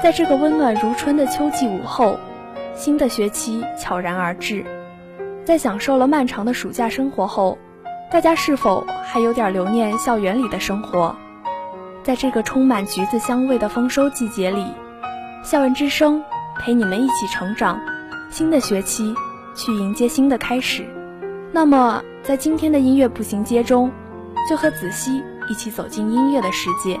在这个温暖如春的秋季午后，新的学期悄然而至。在享受了漫长的暑假生活后，大家是否还有点留念校园里的生活？在这个充满橘子香味的丰收季节里，校园之声陪你们一起成长。新的学期，去迎接新的开始。那么，在今天的音乐步行街中，就和子熙一起走进音乐的世界。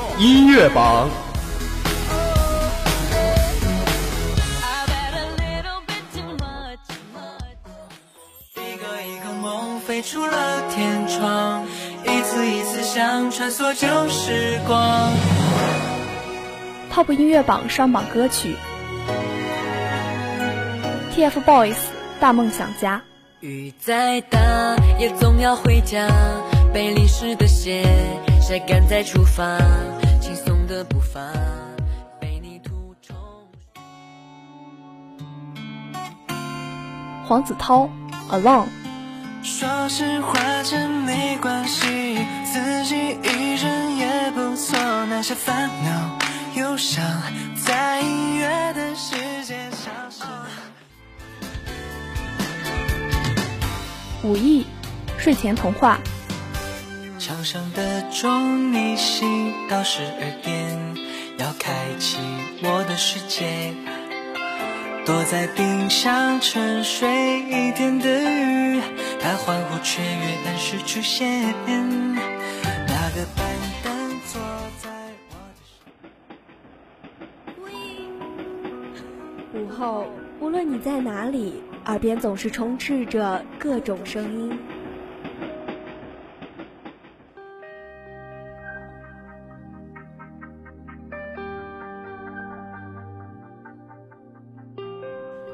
音乐榜。一个一个梦飞出了天窗，一次一次想穿梭旧时光。Top 音乐榜上榜歌曲，TFBOYS《大梦想家》。雨再大也总要回家，被淋湿的鞋晒干再出发，的步伐被泥土冲。黄子韬《Alone》。说实话真没关系，自己一人也不错。那些烦恼、忧伤，在音乐的世界消失。武艺睡前童话。墙上的钟你醒到十二点，要开启我的世界。躲在冰箱沉睡一天的鱼，它欢呼雀跃，按时出现。那个板凳坐在我的午后，无论你在哪里，耳边总是充斥着各种声音。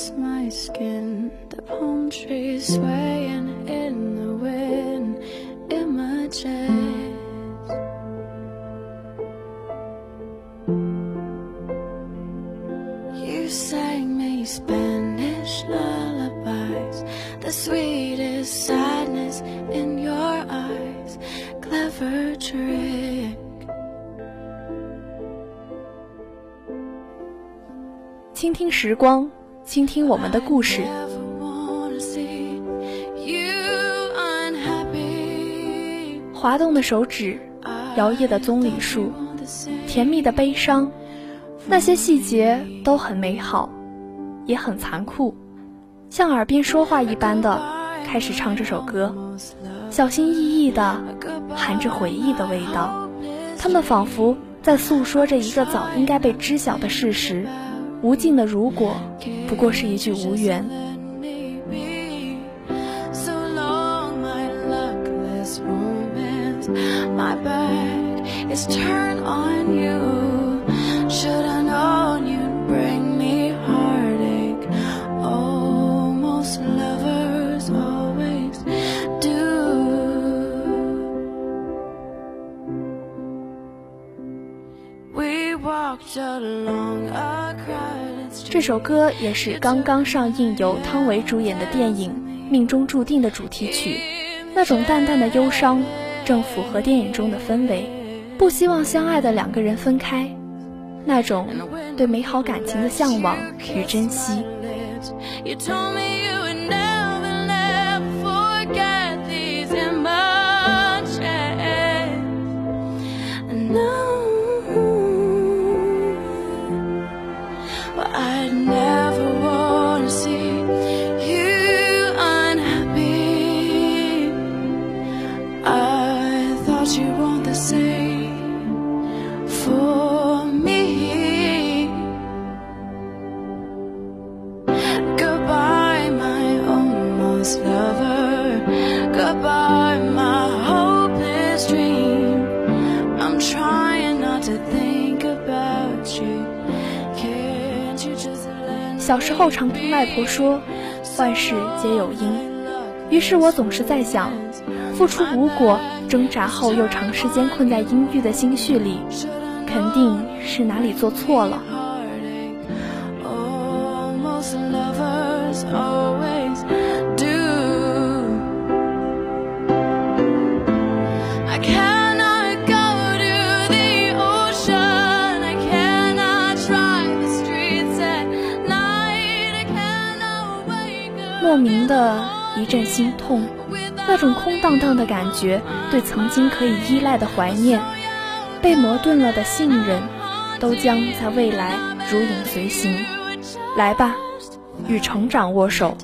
against my skin. The palm trees swaying in the wind in my chest. You sang me Spanish lullabies, the sweetest sadness in your eyes. Clever trick.《倾听时光》倾听我们的故事。滑动的手指，摇曳的棕榈树.甜蜜的悲伤，那些细节都很美好，也很残酷，像耳边说话一般的开始唱这首歌，小心翼翼的，含着回忆的味道。他们仿佛在诉说着一个早应该被知晓的事实，无尽的如果，不过是一句无缘。So long, my luckless romance. My back is turned on 这首歌也是刚刚上映由汤唯主演的电影《命中注定》的主题曲，那种淡淡的忧伤，正符合电影中的氛围。不希望相爱的两个人分开，那种对美好感情的向往与珍惜。外婆说，万事皆有因，于是我总是在想，付出无果，挣扎后又长时间困在阴郁的心绪里，肯定是哪里做错了。明的一阵心痛，那种空荡荡的感觉，对曾经可以依赖的怀念，被磨钝了的信任，都将在未来如影随形。来吧，与成长握手。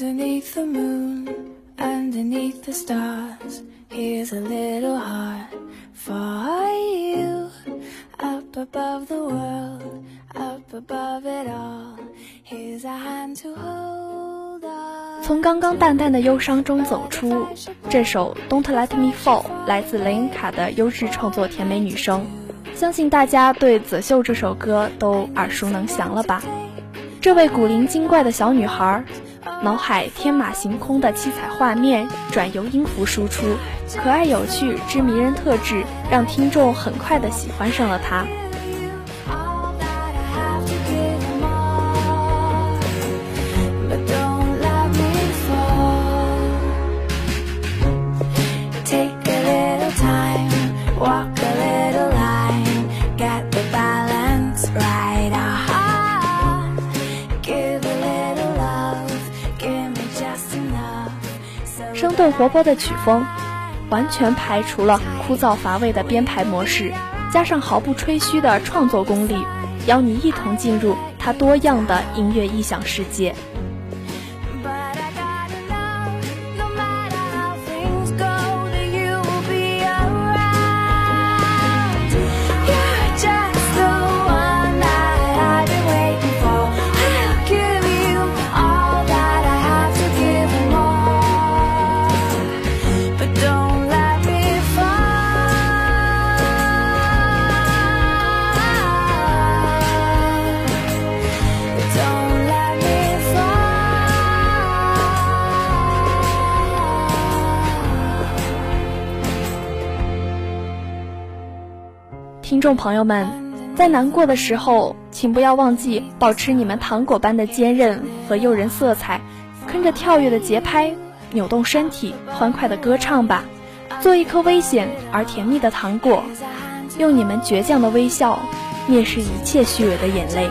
Underneath the moon, underneath the stars, here's a little heart for you. Up above the world, up above it all, here's a hand to hold on. 从刚刚淡淡的忧伤中走出，这首《Don't Let Me Fall》来自雷恩卡的优质创作《甜美女声》，相信大家对《泽秀》这首歌都耳熟能详了吧？这位古灵精怪的小女孩，脑海天马行空的七彩画面转由音符输出，可爱有趣之迷人特质，让听众很快的喜欢上了它。生动活泼的曲风，完全排除了枯燥乏味的编排模式，加上毫不吹嘘的创作功力，邀你一同进入他多样的音乐异想世界。众朋友们，在难过的时候，请不要忘记保持你们糖果般的坚韧和诱人色彩，跟着跳跃的节拍，扭动身体，欢快的歌唱吧，做一颗危险而甜蜜的糖果，用你们倔强的微笑，蔑视一切虚伪的眼泪。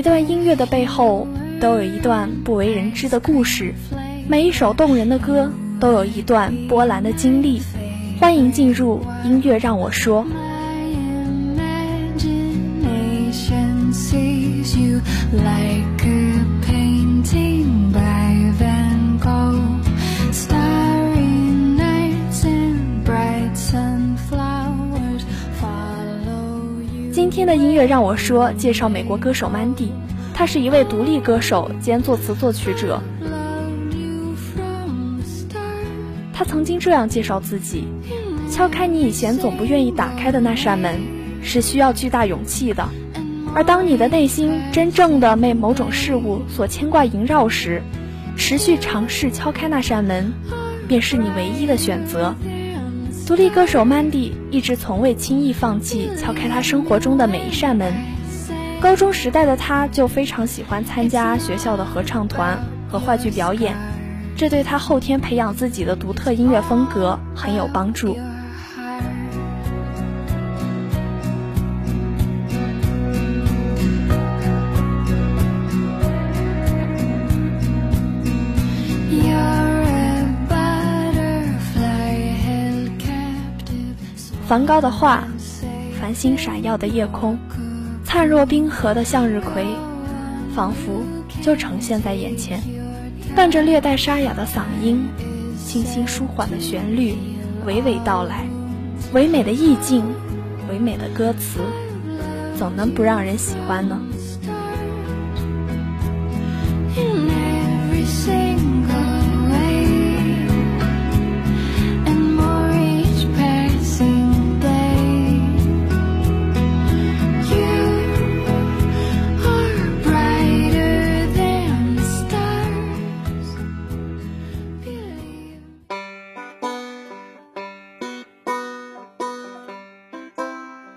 一段音乐的背后，都有一段不为人知的故事；每一首动人的歌，都有一段波澜的经历。欢迎进入音乐，让我说。今天的音乐让我说介绍美国歌手 Mandy，他是一位独立歌手兼作词作曲者。他曾经这样介绍自己：敲开你以前总不愿意打开的那扇门，是需要巨大勇气的；而当你的内心真正的被某种事物所牵挂萦绕时，持续尝试敲开那扇门，便是你唯一的选择。独立歌手 Mandy 一直从未轻易放弃敲开他生活中的每一扇门。高中时代的他就非常喜欢参加学校的合唱团和话剧表演，这对他后天培养自己的独特音乐风格很有帮助。梵高的画，繁星闪耀的夜空，灿若冰河的向日葵，仿佛就呈现在眼前。伴着略带沙哑的嗓音，清新舒缓的旋律，娓娓道来，唯美的意境，唯美的歌词，怎能不让人喜欢呢？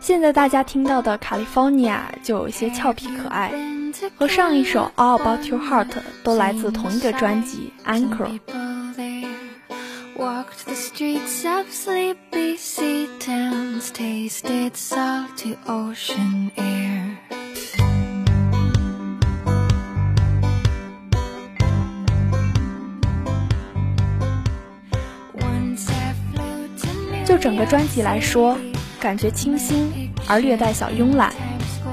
现在大家听到的《California》就有一些俏皮可爱，和上一首《All About Your Heart》都来自同一个专辑《Anchor》。Walked the streets of sleepy sea towns, tasted salty ocean air. Once I flew to 就整个专辑来说，感觉清新而略带小慵懒，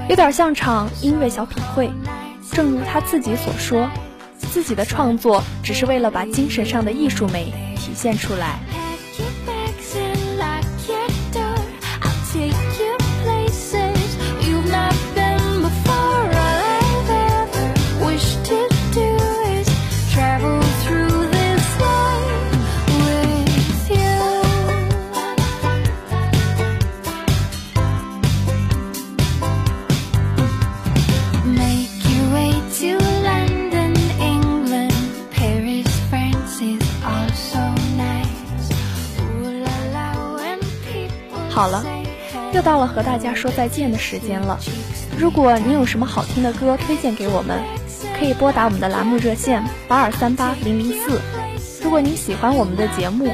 有点像场音乐小品会。正如他自己所说，自己的创作只是为了把精神上的艺术美体现出来。好了又到了和大家说再见的时间了。如果你有什么好听的歌推荐给我们，可以拨打我们的栏目热线八二三八零零四。如果您喜欢我们的节目，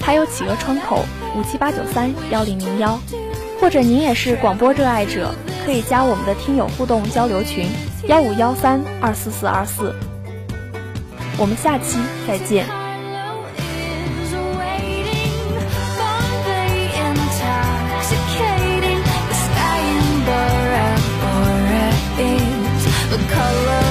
还有企鹅窗口五七八九三幺零零幺，或者您也是广播热爱者，可以加我们的听友互动交流群幺五幺三二四四二四。我们下期再见。the color.